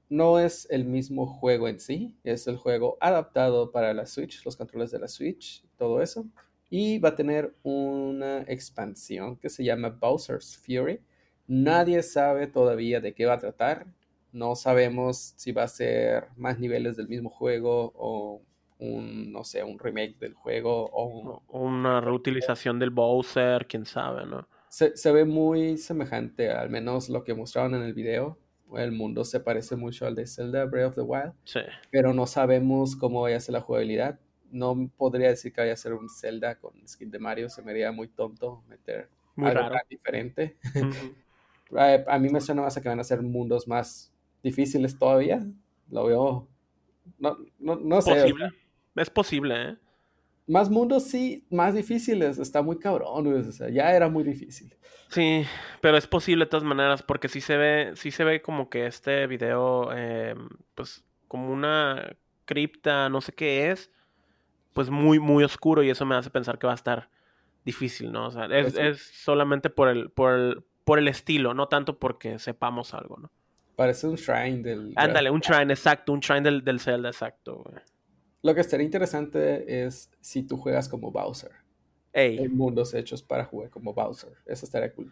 no es el mismo juego en sí, es el juego adaptado para la Switch, los controles de la Switch, todo eso. Y va a tener una expansión que se llama Bowser's Fury Nadie sabe todavía de qué va a tratar. No sabemos si va a ser más niveles del mismo juego o un, no sé, un remake del juego o una reutilización del Bowser, quién sabe, ¿no? Se, se, ve muy semejante, al menos lo que mostraron en el video. El mundo se parece mucho al de Zelda Breath of the Wild. Sí. Pero no sabemos cómo vaya a ser la jugabilidad. No podría decir que vaya a ser un Zelda con skin de Mario. Se me haría muy tonto meter algo tan diferente. A mí me suena más a que van a ser mundos más difíciles todavía. Lo veo. No, no, no sé. Posible. Es posible, ¿eh? Más mundos sí, más difíciles. Está muy cabrón, O sea, ya era muy difícil. Sí, pero es posible de todas maneras, porque sí se ve, sí se ve como que este video, em, pues, como una cripta, no sé qué es, pues muy, muy oscuro, y eso me hace pensar que va a estar difícil, ¿no? O sea, es, pues es solamente por el, por el, por el estilo, no tanto porque sepamos algo, ¿no? Parece un shrine del... Ándale, un shrine, exacto, un shrine del, del Zelda, exacto, Lo que estaría interesante es si tú juegas como Bowser. Ey. Hay mundos hechos para jugar como Bowser. Eso estaría cool.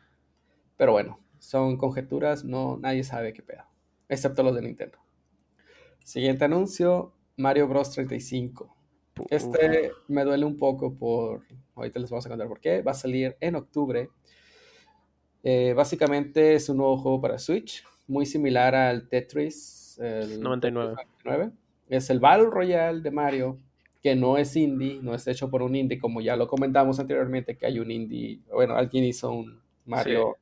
Pero bueno, son conjeturas, no, nadie sabe qué pedo. Excepto los de Nintendo. Siguiente anuncio, Mario Bros 35. Este me duele un poco por... Ahorita les vamos a contar por qué. Va a salir en octubre eh, básicamente es un nuevo juego para Switch, muy similar al Tetris el 99. Es el Battle Royale de Mario que no es indie, no es hecho por un indie, como ya lo comentamos anteriormente, que hay un indie, bueno, alguien hizo un Mario,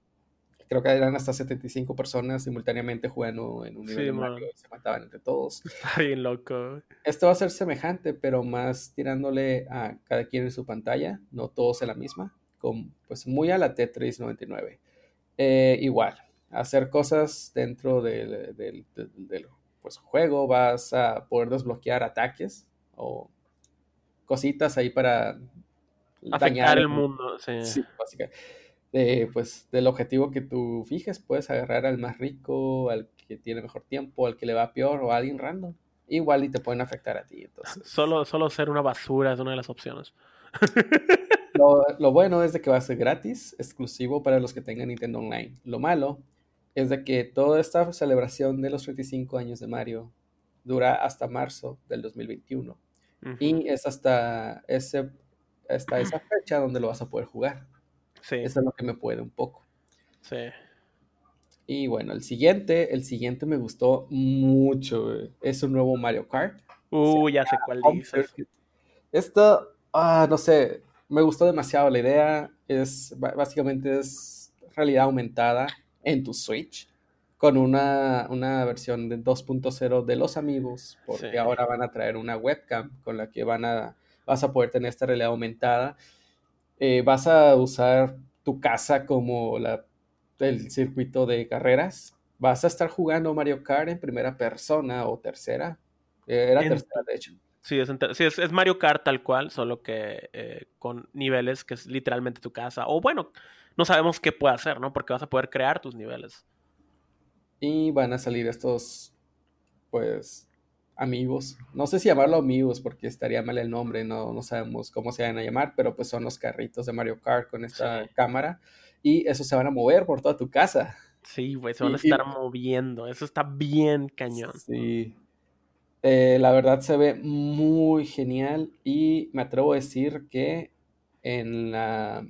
creo que eran hasta 75 personas simultáneamente jugando en un nivel de Mario y se mataban entre todos. Está bien loco. Esto va a ser semejante, pero más tirándole a cada quien en su pantalla, no todos en la misma, con, pues muy a la Tetris 99. Eh, igual, hacer cosas dentro del, del, del pues, juego, vas a poder desbloquear ataques o cositas ahí para afectar el mundo. Sí, sí básicamente. pues del objetivo que tú fijes, puedes agarrar al más rico, al que tiene mejor tiempo, al que le va peor o a alguien random. Igual y te pueden afectar a ti. Entonces. Solo, solo ser una basura es una de las opciones. Lo, lo, bueno es de que va a ser gratis, exclusivo para los que tengan Nintendo Online. Lo malo es de que toda esta celebración de los 35 años de Mario dura hasta marzo del 2021. Y es hasta, ese, hasta esa fecha donde lo vas a poder jugar. Sí. Eso es lo que me puede un poco. Sí. Y bueno, el siguiente, el siguiente me gustó mucho. Es un nuevo Mario Kart. Uh, ya sé cuál dices. Esto, ah, no sé, me gustó demasiado la idea. Es, básicamente es realidad aumentada en tu Switch con una, versión de 2.0 de los amigos, porque ahora van a traer una webcam con la que van a, vas a poder tener esta realidad aumentada. Eh, vas a usar tu casa como la, el circuito de carreras. Vas a estar jugando Mario Kart en primera persona o tercera. Eh, era tercera, de hecho. Sí, es, es, Mario Kart tal cual, solo que eh, con niveles que es literalmente tu casa. O bueno, no sabemos qué puede hacer, ¿no? Porque vas a poder crear tus niveles. Y van a salir estos, pues, amigos. No sé si llamarlo amigos porque estaría mal el nombre, no, no sabemos cómo se van a llamar, pero pues son los carritos de Mario Kart con esta cámara. Y esos se van a mover por toda tu casa. Sí, güey, se van a estar moviendo. Eso está bien cañón. Sí. Eh, la verdad se ve muy genial y me atrevo a decir que en la...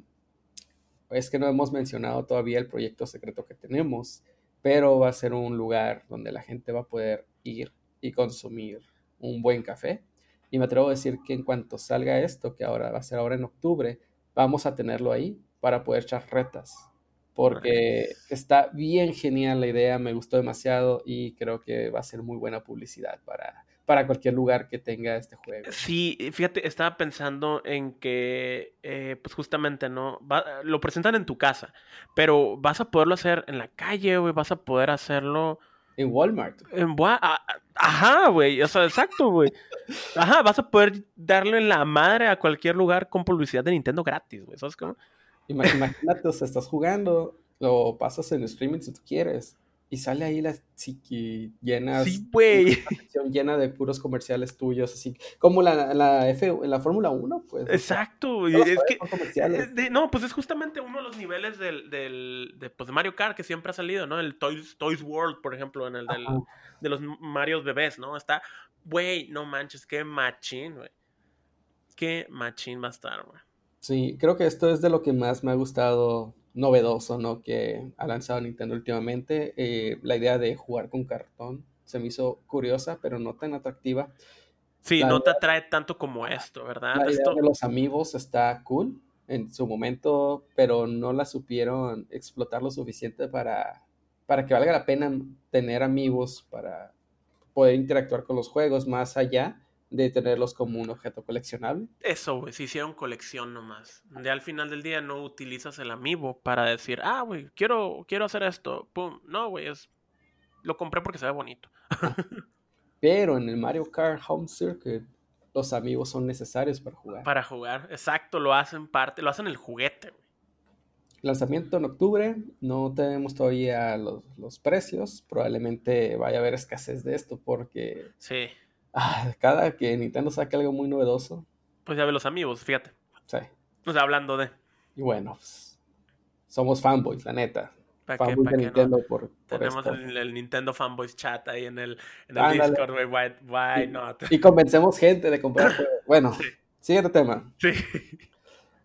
Es que no hemos mencionado todavía el proyecto secreto que tenemos pero va a ser un lugar donde la gente va a poder ir y consumir un buen café. Y me atrevo a decir que en cuanto salga esto, que ahora va a ser ahora en octubre, vamos a tenerlo ahí para poder echar retas. Porque está bien genial la idea, me gustó demasiado y creo que va a ser muy buena publicidad para, para cualquier lugar que tenga este juego. Sí, fíjate, estaba pensando en que, eh, pues justamente, ¿no? lo presentan en tu casa, pero vas a poderlo hacer en la calle, güey, vas a poder hacerlo... En Walmart. En Ajá, güey, o sea, exacto, güey. Ajá, vas a poder darle la madre a cualquier lugar con publicidad de Nintendo gratis, güey, ¿sabes cómo? Imagínate, o sea, estás jugando, lo pasas en streaming si tú quieres y sale ahí la chiqui llena. Sí, güey. Llena de puros comerciales tuyos, así como la, la F, la Fórmula 1, pues. Exacto, es que. No, pues es justamente uno de los niveles del, del de, pues, de Mario Kart que siempre ha salido, ¿no? El Toys, Toys World, por ejemplo, en el del, de los Marios bebés, ¿no? Está, güey, no manches, qué machín, güey. Qué machín va a estar, güey. Sí, creo que esto es de lo que más me ha gustado novedoso, ¿no? Que ha lanzado Nintendo últimamente. Eh, la idea de jugar con cartón se me hizo curiosa, pero no tan atractiva. Sí, no te atrae tanto como esto, ¿verdad? La idea de los amigos está cool en su momento, pero no la supieron explotar lo suficiente para, para que valga la pena tener amigos para poder interactuar con los juegos más allá de tenerlos como un objeto coleccionable. Eso, güey, se hicieron colección nomás. De al final del día no utilizas el amiibo para decir, ah, güey, quiero, quiero hacer esto. Pum. No, güey, es... lo compré porque se ve bonito. Pero en el Mario Kart Home Circuit, los amigos son necesarios para jugar. Para jugar, exacto, lo hacen parte, lo hacen el juguete, güey. Lanzamiento en octubre, no tenemos todavía los, los precios, probablemente vaya a haber escasez de esto porque... Sí Ah, cada que Nintendo saque algo muy novedoso. Pues ya ve los amigos, fíjate. Sí. O sea, hablando de. Y bueno, pues, somos fanboys, la neta. Fanboys de Nintendo por, Tenemos El, Nintendo Fanboys chat ahí en el, en el Discord, güey. Why, why, not? Y convencemos gente de comprar. bueno, siguiente tema. Sí.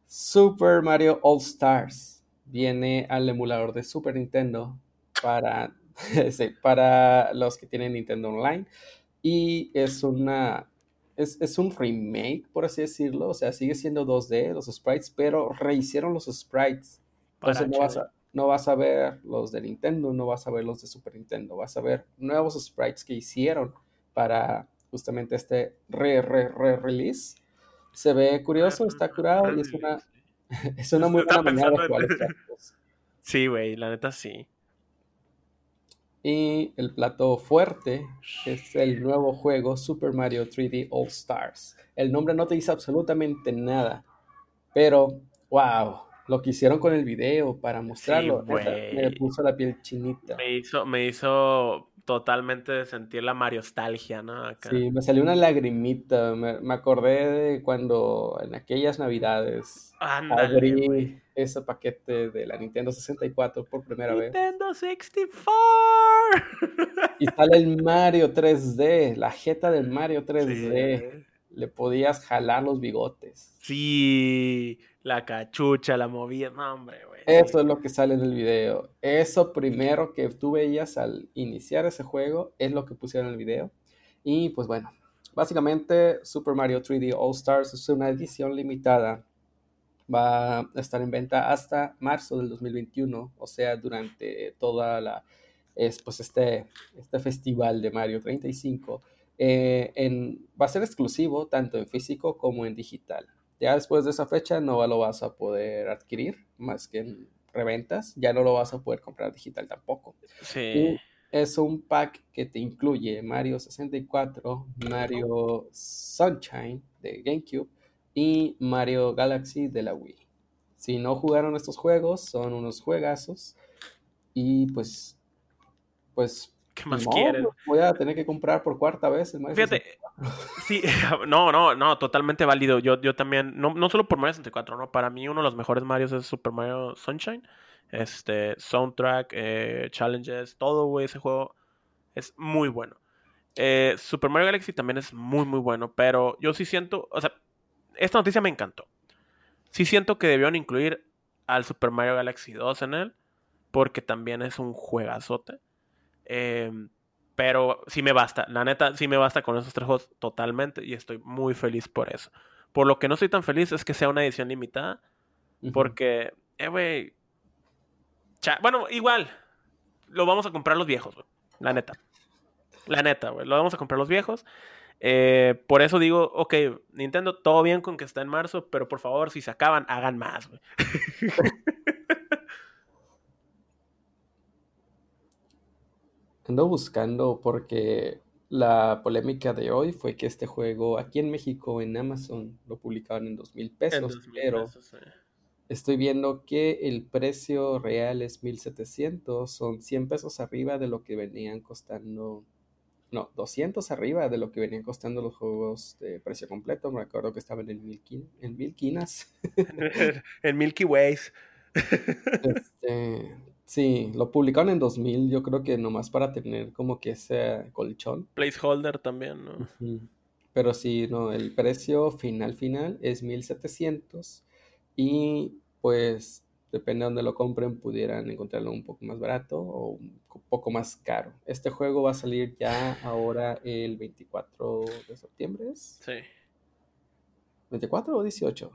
Super Mario All Stars viene al emulador de Super Nintendo para, sí, para los que tienen Nintendo Online y es una es, es, un remake, por así decirlo. O sea, sigue siendo 2D los sprites, pero rehicieron los sprites. Entonces no vas, a, no vas a ver los de Nintendo, no vas a ver los de Super Nintendo. Vas a ver nuevos sprites que hicieron para justamente este re, re, re release. Se ve curioso, está curado y es una, es una muy buena manera de jugar Sí, güey, la neta sí. Y el plato fuerte es el nuevo juego Super Mario 3D All Stars. El nombre no te dice absolutamente nada, pero wow, lo que hicieron con el video para mostrarlo, me puso la piel chinita. Me hizo, me hizo totalmente sentir la mariostalgia, ¿no? Sí, me salió una lagrimita, me, acordé de cuando en aquellas navidades abrí ese paquete de la Nintendo 64 por primera vez. Nintendo 64. Y sale el Mario 3D, la jeta del Mario 3D. Le podías jalar los bigotes. Sí, la cachucha, la movía. No, hombre, güey. Eso es lo que sale en el video. Eso primero que tú veías al iniciar ese juego es lo que pusieron en el video. Y pues bueno, básicamente Super Mario 3D All Stars es una edición limitada. Va a estar en venta hasta marzo del 2021, o sea, durante toda la es pues este, este festival de Mario 35. Eh, en, va a ser exclusivo tanto en físico como en digital. Ya después de esa fecha no lo vas a poder adquirir más que en reventas. Ya no lo vas a poder comprar digital tampoco. Sí. es un pack que te incluye Mario 64, Mario Sunshine de GameCube y Mario Galaxy de la Wii. Si no jugaron estos juegos, son unos juegazos. Y pues, pues ¿Qué más quieren? Voy a tener que comprar por cuarta vez Fíjate, sí, no, no, no, totalmente válido. Yo, yo también, no, no solo por Mario 64, ¿no? Para mí uno de los mejores Marios es Super Mario Sunshine. Este, soundtrack, eh, challenges, todo, güey, ese juego es muy bueno. Eh, Super Mario Galaxy también es muy, muy bueno, pero yo sí siento, o sea, esta noticia me encantó. Sí siento que debieron incluir al Super Mario Galaxy 2 en él, porque también es un juegazote. Em, pero sí me basta, la neta, sí me basta con esos tres juegos totalmente y estoy muy feliz por eso. Por lo que no estoy tan feliz es que sea una edición limitada, porque, eh, güey, bueno, igual, lo vamos a comprar los viejos, la neta. La neta, güey, lo vamos a comprar los viejos. Eh, por eso digo, ok, Nintendo, todo bien con que está en marzo, pero por favor, si se acaban, hagan más, güey. Ando buscando porque la polémica de hoy fue que este juego aquí en México en Amazon lo publicaron en dos mil pesos, pero estoy viendo que el precio real es 1700, son 100 pesos arriba de lo que venían costando, no, 200 arriba de lo que venían costando los juegos de precio completo. Me acuerdo que estaban en mil, en mil quinas. en Milky Ways. este, Sí, lo publicaron en 2000, yo creo que nomás para tener como que ese colchón. Placeholder también, ¿no? Pero sí, no, el precio final final es 1700 y pues depende de donde lo compren pudieran encontrarlo un poco más barato o un poco más caro. Este juego va a salir ya ahora el 24 de septiembre. Sí. ¿24 o 18?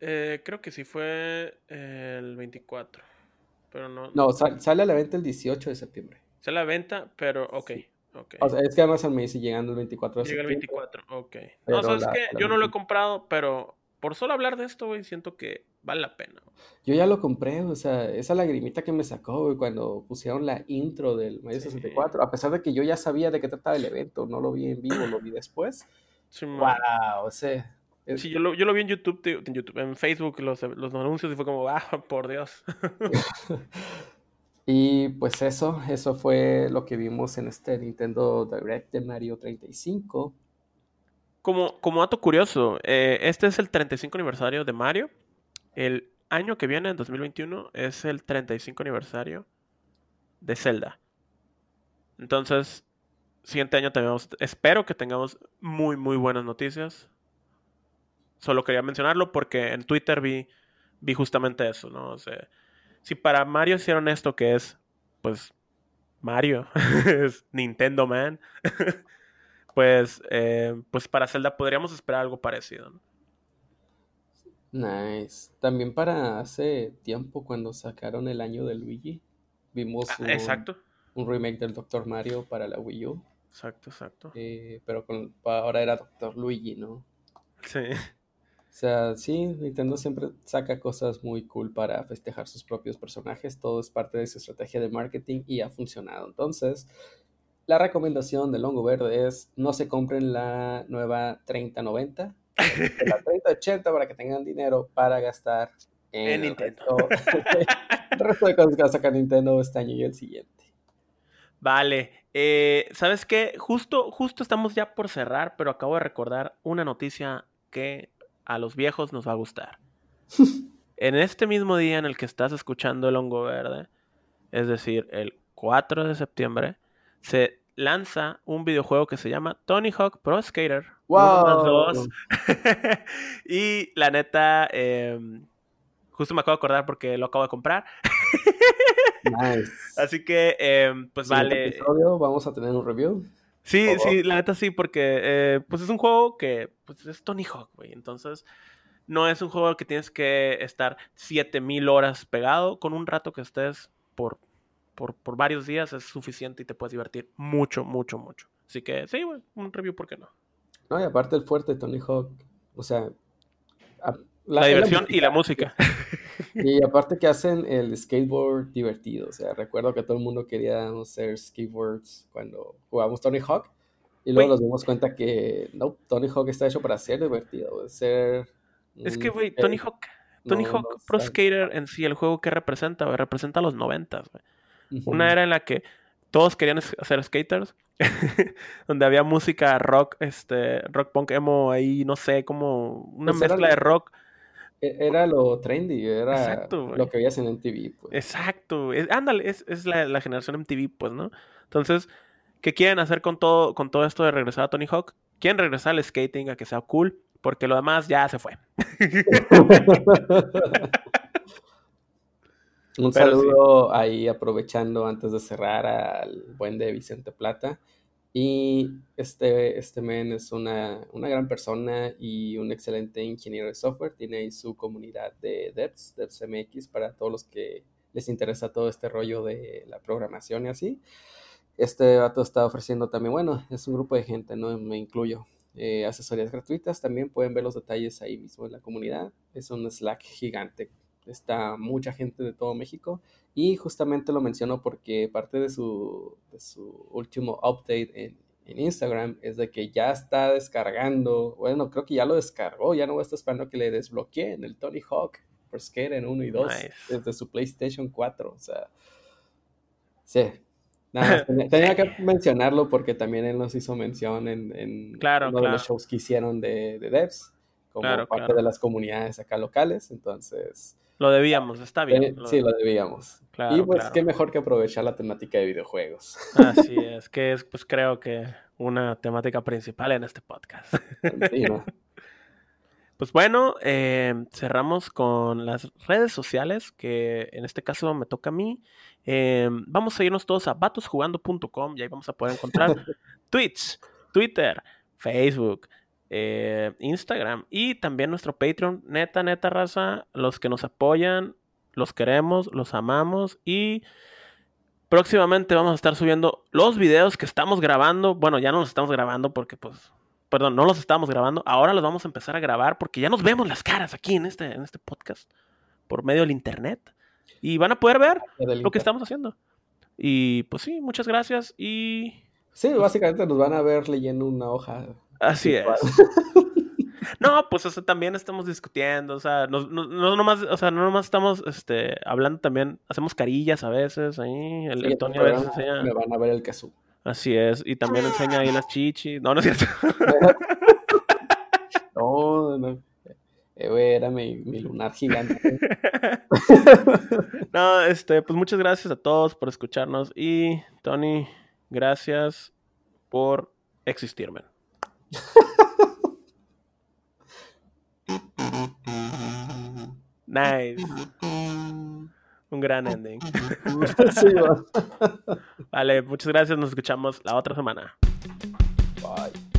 Eh, creo que sí fue el 24 no. No, sale a la venta el 18 de septiembre. Sale a la venta, pero ok. O sea, es que además me dice llegando el 24 de Llega el 24, ok. no, sabes que yo no lo he comprado, pero por solo hablar de esto, güey, siento que vale la pena. Yo ya lo compré, o sea, esa lagrimita que me sacó, güey, cuando pusieron la intro del Mario 64, a pesar de que yo ya sabía de qué trataba el evento, no lo vi en vivo, lo vi después. wow, o sea, Sí, yo lo, yo lo vi en YouTube, en, YouTube, en Facebook, los, los anuncios, y fue como, ah, por Dios. y pues eso, eso fue lo que vimos en este Nintendo Direct de Mario 35. Como, como dato curioso, eh, este es el 35 aniversario de Mario. El año que viene, en 2021, es el 35 aniversario de Zelda. Entonces, siguiente año tenemos, espero que tengamos muy, muy buenas noticias Solo quería mencionarlo porque en Twitter vi, vi justamente eso, ¿no? O sea, si para Mario hicieron esto que es, pues, Mario, es Nintendo Man, pues, eh, pues para Zelda podríamos esperar algo parecido. ¿no? Nice. También para hace tiempo, cuando sacaron el año de Luigi, vimos Ah, un, exacto, un remake del Dr. Mario para la Wii U. exacto, exacto. eh, pero con, ahora era Dr. Luigi, ¿no? Sí. O sea, sí, Nintendo siempre saca cosas muy cool para festejar sus propios personajes. Todo es parte de su estrategia de marketing y ha funcionado. Entonces, la recomendación de Longo Verde es no se compren la nueva 3090, la 3080 para que tengan dinero para gastar en, En el, Nintendo. resto, el resto de cosas que va a sacar Nintendo este año y el siguiente. Vale, eh, ¿sabes qué? Justo, justo estamos ya por cerrar, pero acabo de recordar una noticia que a los viejos nos va a gustar. en este mismo día en el que estás escuchando el hongo verde, es decir, el 4 de septiembre, se lanza un videojuego que se llama Tony Hawk Pro Skater. ¡Wow! y la neta, eh, justo me acabo de acordar porque lo acabo de comprar. Nice. Así que, eh, pues vale. episodio, vamos a tener un review. Sí, sí, la neta sí, porque eh, pues es un juego que pues es Tony Hawk, güey. Entonces, no es un juego que tienes que estar 7000 horas pegado. Con un rato que estés por, por, por varios días es suficiente y te puedes divertir mucho, mucho, mucho. Así que sí, güey, un review, ¿por qué no? No, y aparte el fuerte de Tony Hawk, o sea, La, diversión y la música. Y aparte que hacen el skateboard divertido, o sea, recuerdo que todo el mundo quería hacer skateboards cuando jugamos Tony Hawk y luego nos dimos cuenta que no, Tony Hawk está hecho para ser divertido, ser es que, güey, Tony Hawk, Tony no, Hawk no Pro Skater en sí, el juego que representa, güey, representa los noventas. Ujú. Una era en la que todos querían ser skaters, donde había música rock, este, rock punk emo ahí, no sé, como una Pues mezcla de rock. E- Era lo trendy, era Exacto, lo que veías en MTV, pues. Exacto, es- ándale, es, es la, la generación MTV, pues, ¿no? Entonces, ¿qué quieren hacer con todo, con todo esto de regresar a Tony Hawk? Quieren regresar al skating, a que sea cool, porque lo demás ya se fue. Un Pero sí. saludo ahí aprovechando antes de cerrar al buen de Vicente Plata. Y este, este men es una, una gran persona y un excelente ingeniero de software. Tiene ahí su comunidad de devs, devs MX, para todos los que les interesa todo este rollo de la programación y así. Este vato está ofreciendo también, bueno, es un grupo de gente, no me incluyo. eh, asesorías gratuitas, también pueden ver los detalles ahí mismo en la comunidad. Es un Slack gigante está mucha gente de todo México y justamente lo menciono porque parte de su, de su último update en, en Instagram es de que ya está descargando, bueno, creo que ya lo descargó, ya no voy a estar esperando que le desbloqueen el Tony Hawk por Skate en 1 y 2 Nice. desde su PlayStation 4, o sea, sí. Nada, tenía, que mencionarlo porque también él nos hizo mención en, en Claro, uno de los shows que hicieron de, de devs, como Claro, parte de las comunidades acá locales, entonces... Lo debíamos, está bien. Eh, lo sí, debíamos. lo debíamos. Claro, y pues claro. qué mejor que aprovechar la temática de videojuegos. Así es, que es, pues creo que una temática principal en este podcast. Sí, ¿no? Pues bueno, eh, cerramos con las redes sociales, que en este caso me toca a mí. Eh, vamos a irnos todos a vatosjugando.com y ahí vamos a poder encontrar Twitch, Twitter, Facebook, eh, Instagram y también nuestro Patreon. Neta, neta, raza, los que nos apoyan, los queremos, los amamos y próximamente vamos a estar subiendo los videos que estamos grabando. Bueno, ya no los estamos grabando porque pues perdón, no los estábamos grabando, ahora los vamos a empezar a grabar porque ya nos vemos las caras aquí en este, en este podcast por medio del internet y van a poder ver lo que estamos haciendo. Y pues sí, muchas gracias y Sí, básicamente nos van a ver leyendo una hoja. Así es. No, pues o sea, también estamos discutiendo, o sea, no, no, no nomás, o sea, no nomás estamos este, hablando también, hacemos carillas a veces ahí, el, Sí, el en Tony a veces enseña, Me van a ver el kazoo. así es, y también enseña ahí las chichis, no, no es cierto. No, no. Eh, era mi, mi lunar gigante. No, este, pues muchas gracias a todos por escucharnos y Tony, gracias por existirme. Nice, un gran ending. Sí. Vale, muchas gracias, nos escuchamos la otra semana. Bye.